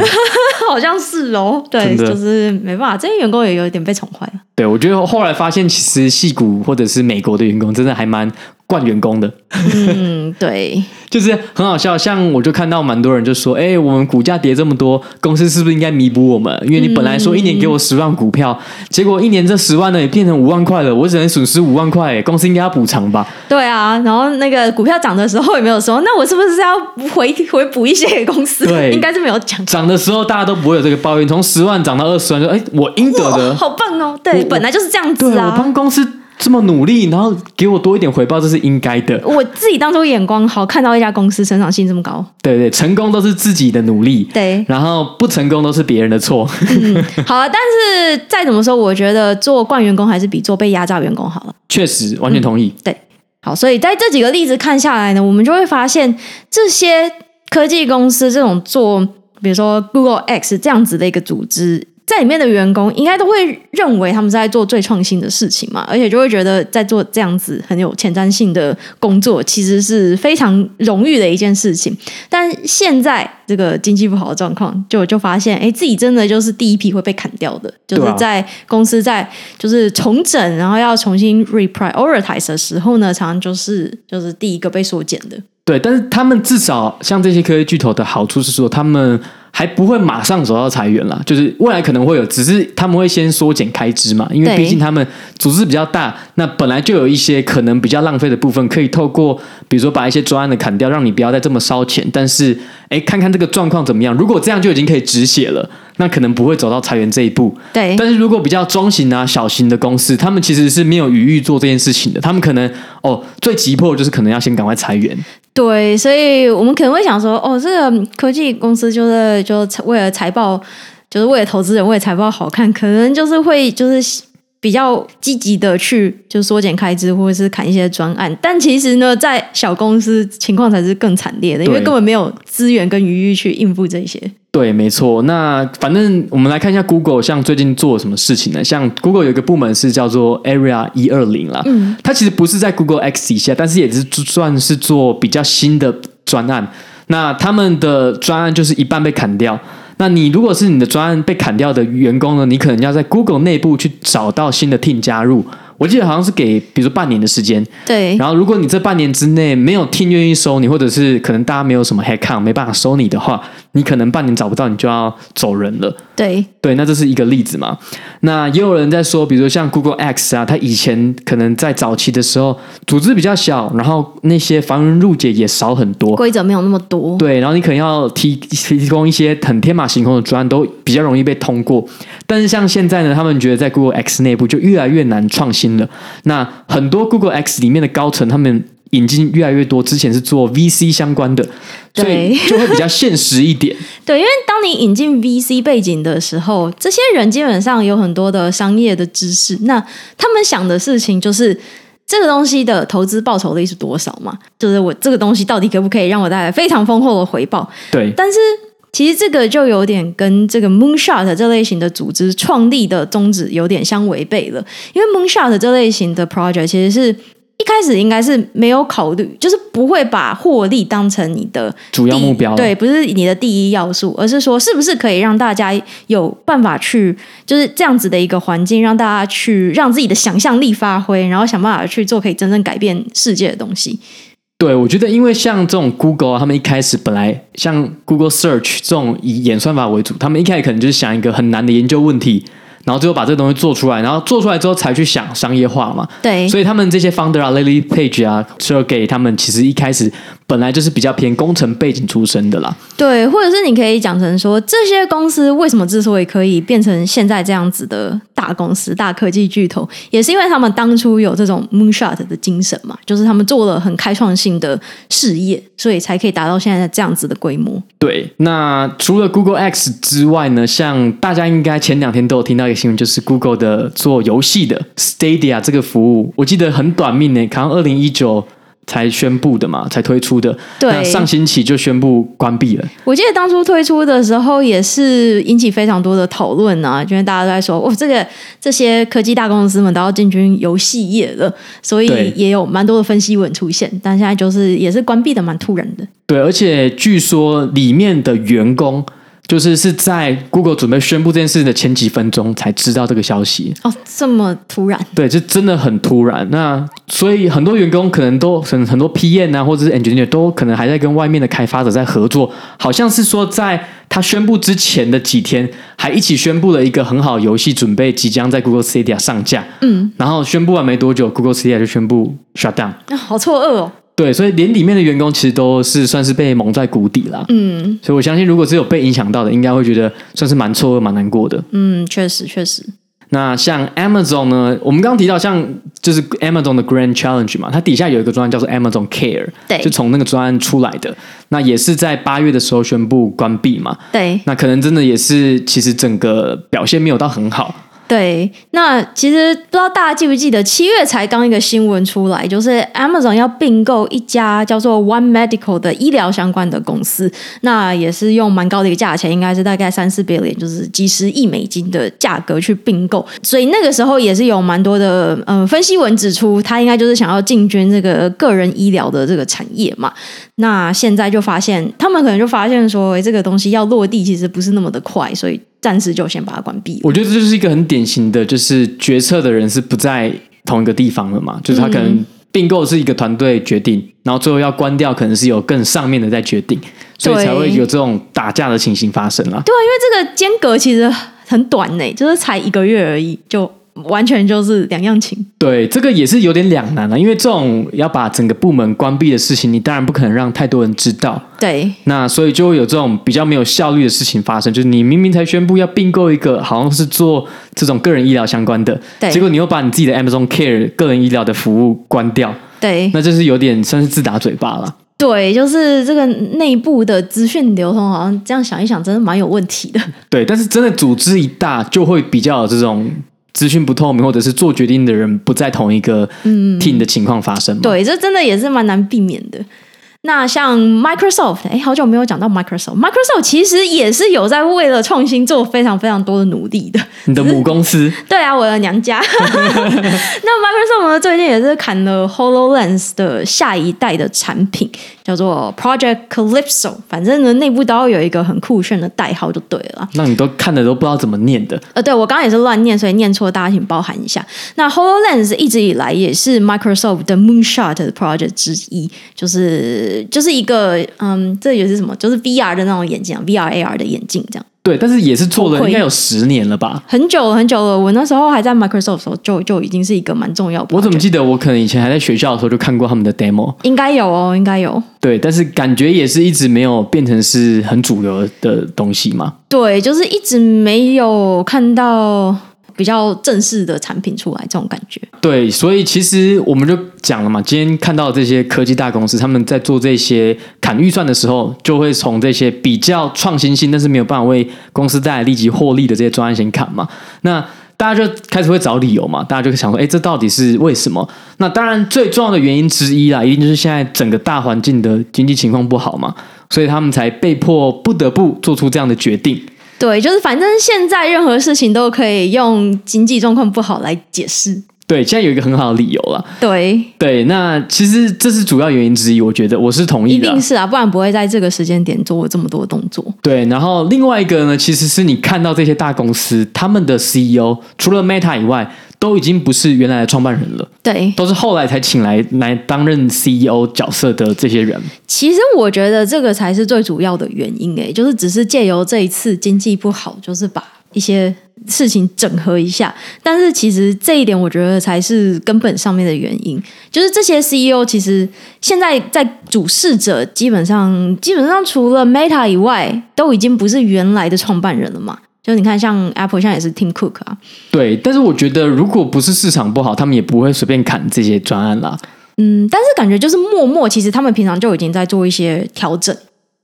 [SPEAKER 1] 好像是哦，对，就是没办法，这些员工也有点被宠坏了。
[SPEAKER 2] 对，我觉得后来发现，其实戏骨或者是美国的员工，真的还蛮。惯员工的，
[SPEAKER 1] 嗯，对，
[SPEAKER 2] 就是很好笑。像我就看到蛮多人就说：“哎、欸，我们股价跌这么多，公司是不是应该弥补我们？因为你本来说一年给我十万股票，嗯、结果一年这十万呢也变成五万块了，我只能损失五万块，公司应该要补偿吧？”
[SPEAKER 1] 对啊，然后那个股票涨的时候也没有说，那我是不是要回 回补一些给公司？
[SPEAKER 2] 对，
[SPEAKER 1] 应该是没有讲。
[SPEAKER 2] 涨的时候大家都不会有这个抱怨，从十万涨到二十万，说：“哎、欸，我应得的，
[SPEAKER 1] 好棒哦！”对，本来就是这样子啊，
[SPEAKER 2] 我帮公司。这么努力，然后给我多一点回报，这是应该的。
[SPEAKER 1] 我自己当初眼光好，看到一家公司成长性这么高，
[SPEAKER 2] 对对，成功都是自己的努力，
[SPEAKER 1] 对，
[SPEAKER 2] 然后不成功都是别人的错。
[SPEAKER 1] 嗯，好了，但是再怎么说，我觉得做惯员工还是比做被压榨员工好了。
[SPEAKER 2] 确实，完全同意。
[SPEAKER 1] 嗯，对，好，所以在这几个例子看下来呢，我们就会发现这些科技公司这种做，比如说 Google X 这样子的一个组织。在里面的员工应该都会认为他们在做最创新的事情嘛，而且就会觉得在做这样子很有前瞻性的工作，其实是非常荣誉的一件事情。但现在这个经济不好的状况，就就发现，哎，自己真的就是第一批会被砍掉的，就是在公司在就是重整，然后要重新 reprioritize 的时候呢，常常就是就是第一个被缩减的。
[SPEAKER 2] 对，但是他们至少像这些科技巨头的好处是说，他们。还不会马上走到裁员啦，就是未来可能会有，只是他们会先缩减开支嘛，因为毕竟他们组织比较大，那本来就有一些可能比较浪费的部分，可以透过比如说把一些专案的砍掉，让你不要再这么烧钱。但是，哎，看看这个状况怎么样？如果这样就已经可以止血了，那可能不会走到裁员这一步。
[SPEAKER 1] 对，
[SPEAKER 2] 但是如果比较中型啊、小型的公司，他们其实是没有余裕做这件事情的，他们可能哦，最急迫就是可能要先赶快裁员。
[SPEAKER 1] 对，所以我们可能会想说，哦，这个科技公司就是就为了财报，就是为了投资人为了财报好看，可能就是会就是比较积极的去就缩减开支或者是砍一些专案。但其实呢，在小公司情况才是更惨烈的，因为根本没有资源跟余裕去应付这些。
[SPEAKER 2] 对，没错。那反正我们来看一下 Google，像最近做了什么事情呢？像 Google 有一个部门是叫做 Area 一二零啦，嗯，它其实不是在 Google X 底下，但是也是算是做比较新的专案。那他们的专案就是一半被砍掉。那你如果是你的专案被砍掉的员工呢，你可能要在 Google 内部去找到新的 team 加入。我记得好像是给，比如说半年的时间，
[SPEAKER 1] 对。
[SPEAKER 2] 然后如果你这半年之内没有 team 愿意收你，或者是可能大家没有什么 headcount 没办法收你的话，你可能半年找不到，你就要走人了。
[SPEAKER 1] 对
[SPEAKER 2] 对，那这是一个例子嘛。那也有人在说，比如说像 Google X 啊，它以前可能在早期的时候组织比较小，然后那些繁文縟节也少很多，
[SPEAKER 1] 规则没有那么多。
[SPEAKER 2] 对，然后你可能要提提供一些很天马行空的专案，都比较容易被通过。但是像现在呢，他们觉得在 Google X 内部就越来越难创新了。那很多 Google X 里面的高层，他们引进越来越多，之前是做 VC 相关的，所以就会比较现实一点。
[SPEAKER 1] 对，因为当你引进 VC 背景的时候，这些人基本上有很多的商业的知识，那他们想的事情就是这个东西的投资报酬率是多少嘛？就是我这个东西到底可不可以让我带来非常丰厚的回报？
[SPEAKER 2] 对，
[SPEAKER 1] 但是。其实这个就有点跟这个 Moonshot 这类型的组织创立的宗旨有点相违背了，因为 Moonshot 这类型的 project 其实是一开始应该是没有考虑，就是不会把获利当成你的
[SPEAKER 2] 主要目标，
[SPEAKER 1] 对，不是你的第一要素，而是说是不是可以让大家有办法去，就是这样子的一个环境，让大家去让自己的想象力发挥，然后想办法去做可以真正改变世界的东西。
[SPEAKER 2] 对，我觉得因为像这种 Google 啊，他们一开始本来像 Google Search 这种以演算法为主，他们一开始可能就是想一个很难的研究问题。然后最后把这个东西做出来，然后做出来之后才去想商业化嘛。
[SPEAKER 1] 对，
[SPEAKER 2] 所以他们这些 founder 啊，Larry Page 啊，Sergey 他们其实一开始本来就是比较偏工程背景出身的啦。
[SPEAKER 1] 对，或者是你可以讲成说，这些公司为什么之所以可以变成现在这样子的大公司、大科技巨头，也是因为他们当初有这种 moonshot 的精神嘛，就是他们做了很开创性的事业，所以才可以达到现在这样子的规模。
[SPEAKER 2] 对，那除了 Google X 之外呢，像大家应该前两天都有听到一个新闻，就是 Google 的做游戏的 Stadia 这个服务，我记得很短命呢，可能二零一九。才宣布的嘛，才推出的。
[SPEAKER 1] 对，
[SPEAKER 2] 那上星期就宣布关闭了。
[SPEAKER 1] 我记得当初推出的时候也是引起非常多的讨论啊，因为大家都在说，哦，这个这些科技大公司们都要进军游戏业了，所以也有蛮多的分析文出现。但现在就是也是关闭的蛮突然的。
[SPEAKER 2] 对，而且据说里面的员工。就是是在 Google 准备宣布这件事的前几分钟才知道这个消息
[SPEAKER 1] 哦，这么突然？
[SPEAKER 2] 对，就真的很突然。那所以很多员工可能都很很多 PM 啊，或者是 Engineer 都可能还在跟外面的开发者在合作。好像是说在他宣布之前的几天，还一起宣布了一个很好游戏，准备即将在 Google Stadia 上架。嗯，然后宣布完没多久，Google Stadia 就宣布 shut down。
[SPEAKER 1] 啊，好错愕哦。
[SPEAKER 2] 对，所以连里面的员工其实都是算是被蒙在鼓底啦。嗯，所以我相信，如果只有被影响到的，应该会觉得算是蛮错愕、蛮难过的。
[SPEAKER 1] 嗯，确实确实。
[SPEAKER 2] 那像 Amazon 呢？我们刚刚提到，像就是 Amazon 的 Grand Challenge 嘛，它底下有一个专案叫做 Amazon Care，
[SPEAKER 1] 对，
[SPEAKER 2] 就从那个专案出来的。那也是在八月的时候宣布关闭嘛。
[SPEAKER 1] 对，
[SPEAKER 2] 那可能真的也是，其实整个表现没有到很好。
[SPEAKER 1] 对，那其实不知道大家记不记得，七月才刚一个新闻出来，就是 Amazon 要并购一家叫做 One Medical 的医疗相关的公司，那也是用蛮高的一个价钱，应该是大概三四 billion，就是几十亿美金的价格去并购，所以那个时候也是有蛮多的嗯分析文指出，他应该就是想要进军这个个人医疗的这个产业嘛。那现在就发现，他们可能就发现说，这个东西要落地其实不是那么的快，所以。暂时就先把它关闭。我
[SPEAKER 2] 觉得这就是一个很典型的，就是决策的人是不在同一个地方了嘛，就是他可能并购是一个团队决定，然后最后要关掉，可能是有更上面的在决定，所以才会有这种打架的情形发生了。
[SPEAKER 1] 对啊，因为这个间隔其实很短呢，就是才一个月而已，就。完全就是两样情。
[SPEAKER 2] 对，这个也是有点两难了，因为这种要把整个部门关闭的事情，你当然不可能让太多人知道。
[SPEAKER 1] 对，
[SPEAKER 2] 那所以就会有这种比较没有效率的事情发生，就是你明明才宣布要并购一个，好像是做这种个人医疗相关的，
[SPEAKER 1] 对，
[SPEAKER 2] 结果你又把你自己的 Amazon Care 个人医疗的服务关掉，
[SPEAKER 1] 对，
[SPEAKER 2] 那就是有点算是自打嘴巴了。
[SPEAKER 1] 对，就是这个内部的资讯流通，好像这样想一想，真的蛮有问题的。
[SPEAKER 2] 对，但是真的组织一大，就会比较有这种。资讯不透明，或者是做决定的人不在同一个 team 的情况发生吗？
[SPEAKER 1] 对，这真的也是蛮难避免的。那像 Microsoft，哎，好久没有讲到 Microsoft。Microsoft 其实也是有在为了创新做非常非常多的努力的。
[SPEAKER 2] 你的母公司？
[SPEAKER 1] 对啊，我的娘家。那 Microsoft 呢，最近也是砍了 HoloLens 的下一代的产品，叫做 Project Calypso。反正呢，内部都要有一个很酷炫的代号就对了。
[SPEAKER 2] 那你都看的都不知道怎么念的？
[SPEAKER 1] 呃，对，我刚刚也是乱念，所以念错，大家请包涵一下。那 HoloLens 一直以来也是 Microsoft 的 Moonshot 的 project 之一，就是。就是一个嗯，这也是什么？就是 VR 的那种眼镜，VR AR 的眼镜这样。
[SPEAKER 2] 对，但是也是做了应该有十年了吧？
[SPEAKER 1] 很久了，很久了。我那时候还在 Microsoft 的时候，就就已经是一个蛮重要的。
[SPEAKER 2] 我怎么记得我可能以前还在学校的时候就看过他们的 demo？
[SPEAKER 1] 应该有哦，应该有。
[SPEAKER 2] 对，但是感觉也是一直没有变成是很主流的东西嘛。
[SPEAKER 1] 对，就是一直没有看到。比较正式的产品出来，这种感觉。
[SPEAKER 2] 对，所以其实我们就讲了嘛，今天看到这些科技大公司，他们在做这些砍预算的时候，就会从这些比较创新性，但是没有办法为公司带来立即获利的这些专案先砍嘛。那大家就开始会找理由嘛，大家就想说，哎，这到底是为什么？那当然最重要的原因之一啦，一定就是现在整个大环境的经济情况不好嘛，所以他们才被迫不得不做出这样的决定。
[SPEAKER 1] 对，就是反正现在任何事情都可以用经济状况不好来解释。
[SPEAKER 2] 对，现在有一个很好的理由了。
[SPEAKER 1] 对
[SPEAKER 2] 对，那其实这是主要原因之一，我觉得我是同意的。
[SPEAKER 1] 一定是啊，不然不会在这个时间点做这么多动作。
[SPEAKER 2] 对，然后另外一个呢，其实是你看到这些大公司他们的 CEO，除了 Meta 以外。都已经不是原来的创办人了，
[SPEAKER 1] 对，
[SPEAKER 2] 都是后来才请来来担任 CEO 角色的这些人。
[SPEAKER 1] 其实我觉得这个才是最主要的原因，诶，就是只是借由这一次经济不好，就是把一些事情整合一下。但是其实这一点，我觉得才是根本上面的原因，就是这些 CEO 其实现在在主事者，基本上基本上除了 Meta 以外，都已经不是原来的创办人了嘛。就你看，像 Apple 现在也是 Tim Cook 啊。
[SPEAKER 2] 对，但是我觉得，如果不是市场不好，他们也不会随便砍这些专案啦。
[SPEAKER 1] 嗯，但是感觉就是默默，其实他们平常就已经在做一些调整，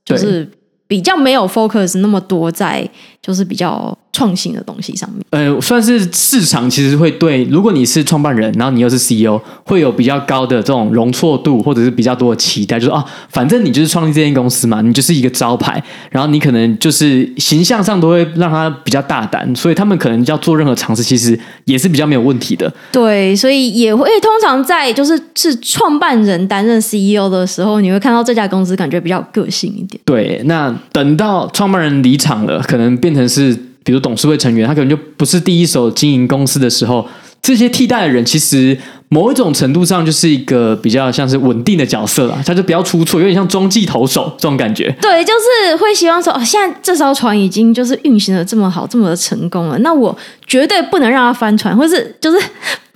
[SPEAKER 1] 就是比较没有 focus 那么多在，就是比较。创新的东西上面，
[SPEAKER 2] 呃，算是市场其实会对，如果你是创办人，然后你又是 CEO，会有比较高的这种容错度，或者是比较多的期待，就是啊，反正你就是创立这间公司嘛，你就是一个招牌，然后你可能就是形象上都会让他比较大胆，所以他们可能要做任何尝试，其实也是比较没有问题的。
[SPEAKER 1] 对，所以也会通常在就是是创办人担任 CEO 的时候，你会看到这家公司感觉比较个性一点。
[SPEAKER 2] 对，那等到创办人离场了，可能变成是。比如董事会成员，他可能就不是第一手经营公司的时候，这些替代的人其实某一种程度上就是一个比较像是稳定的角色啦，他就比较出错，有点像中继投手这种感觉。
[SPEAKER 1] 对，就是会希望说，哦，现在这艘船已经就是运行的这么好，这么的成功了，那我绝对不能让它翻船，或是就是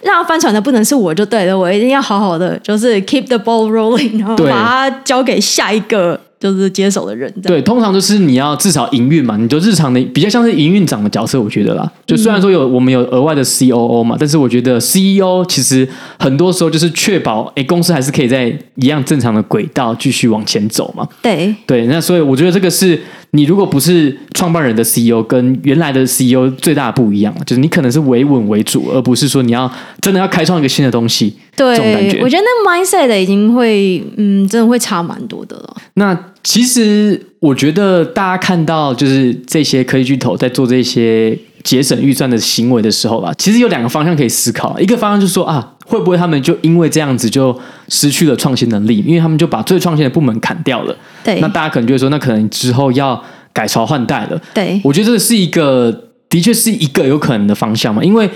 [SPEAKER 1] 让它翻船的不能是我就对了，我一定要好好的就是 keep the ball rolling，然后把它交给下一个。就是接手的人，
[SPEAKER 2] 对，通常就是你要至少营运嘛，你就日常的比较像是营运长的角色，我觉得啦。就虽然说有我们有额外的 COO 嘛，但是我觉得 CEO 其实很多时候就是确保，哎，公司还是可以在一样正常的轨道继续往前走嘛。
[SPEAKER 1] 对
[SPEAKER 2] 对，那所以我觉得这个是你如果不是创办人的 CEO，跟原来的 CEO 最大的不一样，就是你可能是维稳为主，而不是说你要真的要开创一个新的东西。
[SPEAKER 1] 对，我觉得那 mindset 已经会，嗯，真的会差蛮多的了。
[SPEAKER 2] 那其实我觉得大家看到就是这些科技巨头在做这些节省预算的行为的时候吧，其实有两个方向可以思考。一个方向就是说啊，会不会他们就因为这样子就失去了创新能力？因为他们就把最创新的部门砍掉了。
[SPEAKER 1] 对，
[SPEAKER 2] 那大家可能就会说，那可能之后要改朝换代了。
[SPEAKER 1] 对，
[SPEAKER 2] 我觉得这是一个，的确是一个有可能的方向嘛，因为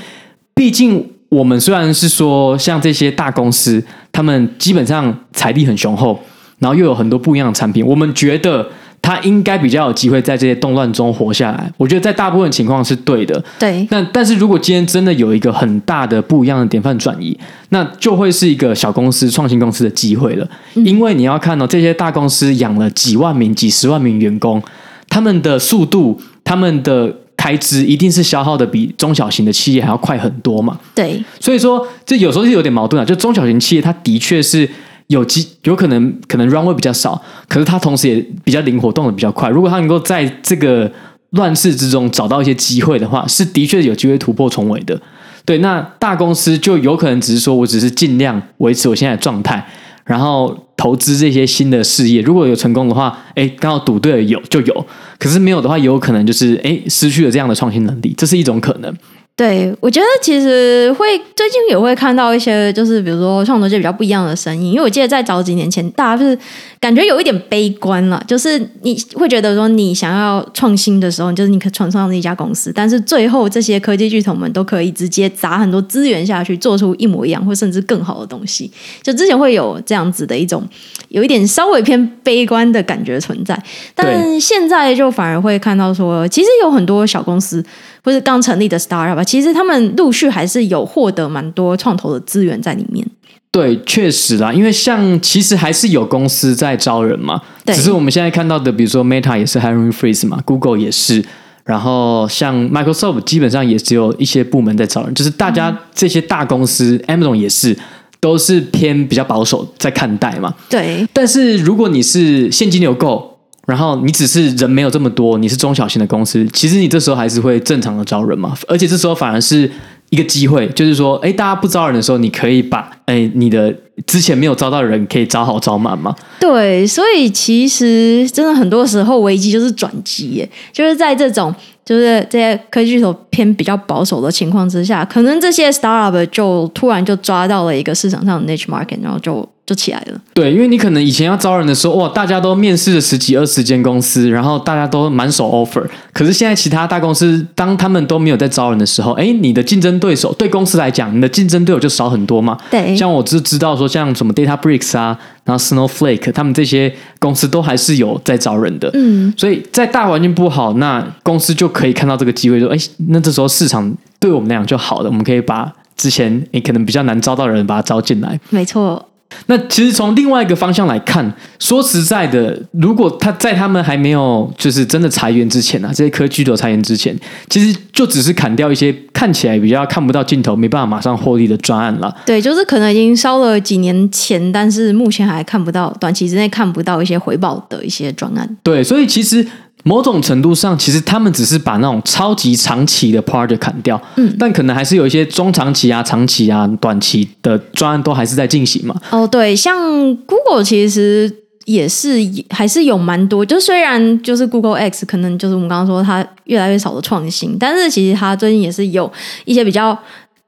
[SPEAKER 2] 毕竟。我们虽然是说，像这些大公司，他们基本上财力很雄厚，然后又有很多不一样的产品，我们觉得他应该比较有机会在这些动乱中活下来。我觉得在大部分情况是对的。
[SPEAKER 1] 对。
[SPEAKER 2] 那但是如果今天真的有一个很大的不一样的典范转移，那就会是一个小公司、创新公司的机会了。因为你要看到、哦、这些大公司养了几万名、几十万名员工，他们的速度，他们的。开支一定是消耗的比中小型的企业还要快很多嘛？
[SPEAKER 1] 对，
[SPEAKER 2] 所以说这有时候是有点矛盾啊。就中小型企业，它的确是有机，有可能可能 runway 比较少，可是它同时也比较灵活，动得比较快。如果它能够在这个乱世之中找到一些机会的话，是的确有机会突破重围的。对，那大公司就有可能只是说我只是尽量维持我现在的状态。然后投资这些新的事业，如果有成功的话，哎，刚好赌对了有就有，可是没有的话，也有可能就是哎失去了这样的创新能力，这是一种可能。
[SPEAKER 1] 对，我觉得其实会最近也会看到一些，就是比如说创作界比较不一样的声音。因为我记得在早几年前，大家就是感觉有一点悲观了，就是你会觉得说你想要创新的时候，就是你可创创的一家公司，但是最后这些科技巨头们都可以直接砸很多资源下去，做出一模一样或甚至更好的东西。就之前会有这样子的一种有一点稍微偏悲观的感觉存在，但现在就反而会看到说，其实有很多小公司。或是刚成立的 startup，其实他们陆续还是有获得蛮多创投的资源在里面。
[SPEAKER 2] 对，确实啦，因为像其实还是有公司在招人嘛，对只是我们现在看到的，比如说 Meta 也是 hiring freeze 嘛，Google 也是，然后像 Microsoft 基本上也只有一些部门在招人，就是大家这些大公司、嗯、Amazon 也是，都是偏比较保守在看待嘛。
[SPEAKER 1] 对，
[SPEAKER 2] 但是如果你是现金流够。然后你只是人没有这么多，你是中小型的公司，其实你这时候还是会正常的招人嘛，而且这时候反而是一个机会，就是说，哎，大家不招人的时候，你可以把哎你的之前没有招到的人可以招好招满嘛。
[SPEAKER 1] 对，所以其实真的很多时候危机就是转机耶，就是在这种就是这些科技巨头偏比较保守的情况之下，可能这些 startup 就突然就抓到了一个市场上的 niche market，然后就。就起来了。
[SPEAKER 2] 对，因为你可能以前要招人的时候，哇，大家都面试了十几二十间公司，然后大家都满手 offer。可是现在其他大公司，当他们都没有在招人的时候，哎，你的竞争对手对公司来讲，你的竞争对手就少很多嘛。
[SPEAKER 1] 对，
[SPEAKER 2] 像我只知道说，像什么 Databricks 啊，然后 Snowflake，他们这些公司都还是有在招人的。嗯，所以在大环境不好，那公司就可以看到这个机会，说，哎，那这时候市场对我们来讲就好了，我们可以把之前你可能比较难招到的人，把他招进来。
[SPEAKER 1] 没错。
[SPEAKER 2] 那其实从另外一个方向来看，说实在的，如果他在他们还没有就是真的裁员之前啊，这些科技巨头裁员之前，其实就只是砍掉一些看起来比较看不到尽头、没办法马上获利的专案了。
[SPEAKER 1] 对，就是可能已经烧了几年钱，但是目前还看不到短期之内看不到一些回报的一些专案。
[SPEAKER 2] 对，所以其实。某种程度上，其实他们只是把那种超级长期的 project 砍掉，嗯，但可能还是有一些中长期啊、长期啊、短期的专案都还是在进行嘛。
[SPEAKER 1] 哦，对，像 Google 其实也是还是有蛮多，就虽然就是 Google X 可能就是我们刚刚说它越来越少的创新，但是其实它最近也是有一些比较。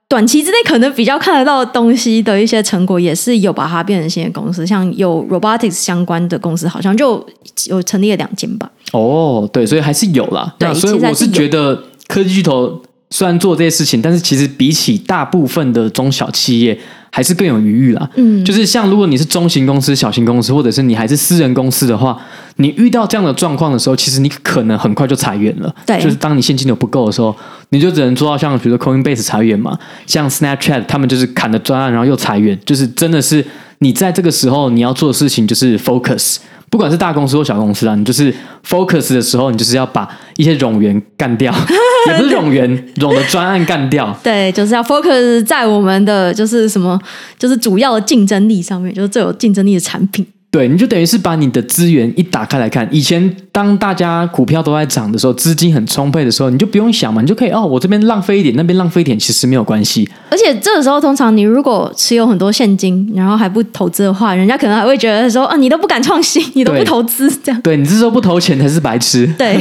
[SPEAKER 1] 短期之内可能比较看得到的东西的一些成果，也是有把它变成新的公司，像有 robotics 相关的公司，好像就有成立了两间吧。
[SPEAKER 2] 哦，对，所以还是有啦。对，所以我是觉得科技巨头虽然做这些事情，但是其实比起大部分的中小企业。还是更有余裕啦，嗯，就是像如果你是中型公司、小型公司，或者是你还是私人公司的话，你遇到这样的状况的时候，其实你可能很快就裁员了。对，就是当你现金流不够的时候，你就只能做到像比如说 Coinbase 裁员嘛，像 Snapchat 他们就是砍了专案，然后又裁员，就是真的是你在这个时候你要做的事情就是 focus。不管是大公司或小公司啊，你就是 focus 的时候，你就是要把一些冗员干掉，也不是冗员，冗的专案干掉。
[SPEAKER 1] 对，就是要 focus 在我们的就是什么，就是主要的竞争力上面，就是最有竞争力的产品。
[SPEAKER 2] 对，你就等于是把你的资源一打开来看，以前当大家股票都在涨的时候，资金很充沛的时候，你就不用想嘛，你就可以哦，我这边浪费一点，那边浪费一点，其实没有关系。
[SPEAKER 1] 而且这个时候，通常你如果持有很多现金，然后还不投资的话，人家可能还会觉得说，啊，你都不敢创新，你都不投资，这样。
[SPEAKER 2] 对，你是说不投钱才是白痴。
[SPEAKER 1] 对。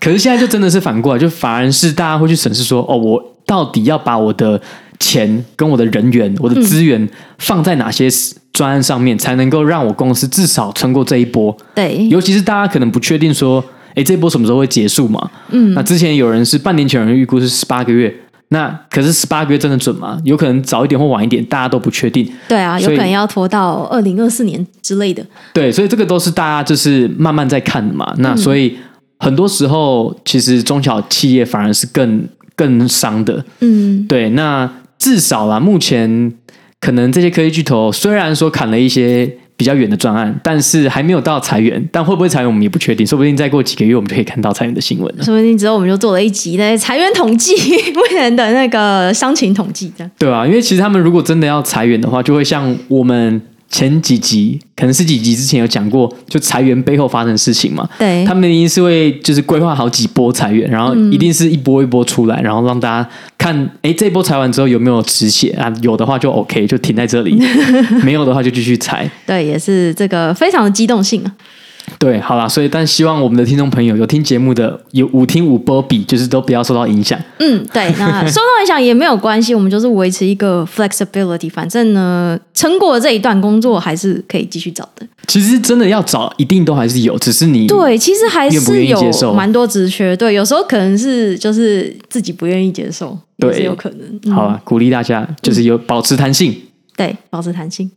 [SPEAKER 2] 可是现在就真的是反过来，就反而是大家会去审视说，哦，我到底要把我的钱跟我的人员、我的资源放在哪些专案上面，才能够让我公司至少撑过这一波？
[SPEAKER 1] 对，
[SPEAKER 2] 尤其是大家可能不确定说，哎，这一波什么时候会结束嘛？嗯，那之前有人是半年前有人预估是十八个月，那可是十八个月真的准吗？有可能早一点或晚一点，大家都不确定。
[SPEAKER 1] 对啊，有可能要拖到二零二四年之类的。
[SPEAKER 2] 对，所以这个都是大家就是慢慢在看的嘛。那所以很多时候，其实中小企业反而是更更伤的。嗯，对，那。至少啦，目前可能这些科技巨头虽然说砍了一些比较远的专案，但是还没有到裁员。但会不会裁员，我们也不确定。说不定再过几个月，我们就可以看到裁员的新闻了。
[SPEAKER 1] 说不定之后我们就做了一集那裁员统计，目前的那个伤情统计，这样。
[SPEAKER 2] 对啊，因为其实他们如果真的要裁员的话，就会像我们。前几集可能是几集之前有讲过，就裁员背后发生的事情嘛。
[SPEAKER 1] 对，
[SPEAKER 2] 他们一定是会就是规划好几波裁员，然后一定是一波一波出来，嗯、然后让大家看，哎，这波裁完之后有没有止血啊？有的话就 OK，就停在这里；没有的话就继续裁。
[SPEAKER 1] 对，也是这个非常的机动性啊。
[SPEAKER 2] 对，好啦，所以但希望我们的听众朋友有听节目的，有五听五波比，就是都不要受到影响。
[SPEAKER 1] 嗯，对，那受到影响也没有关系，我们就是维持一个 flexibility，反正呢，成果这一段工作还是可以继续找的。
[SPEAKER 2] 其实真的要找，一定都还是有，只是你
[SPEAKER 1] 对，其实还是有蛮多职缺，对，有时候可能是就是自己不愿意接受，对，也是有可能。
[SPEAKER 2] 嗯、好啊，鼓励大家就是有保持弹性，
[SPEAKER 1] 对，保持弹性。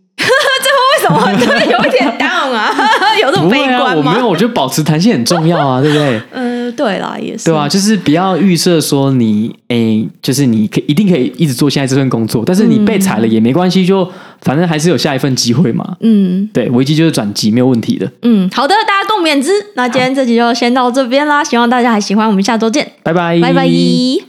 [SPEAKER 1] 最后为什么 对有一点 down 啊？有这么悲观吗？
[SPEAKER 2] 啊、我没有，我觉得保持弹性很重要啊，对不对？
[SPEAKER 1] 嗯、呃，对啦，也是。
[SPEAKER 2] 对啊，就是不要预设说你诶，就是你可一定可以一直做现在这份工作，但是你被裁了也没关系，就反正还是有下一份机会嘛。嗯，对，危机就是转机，没有问题的。
[SPEAKER 1] 嗯，好的，大家共勉之。那今天这集就先到这边啦，希望大家还喜欢，我们下周见，
[SPEAKER 2] 拜拜，
[SPEAKER 1] 拜拜。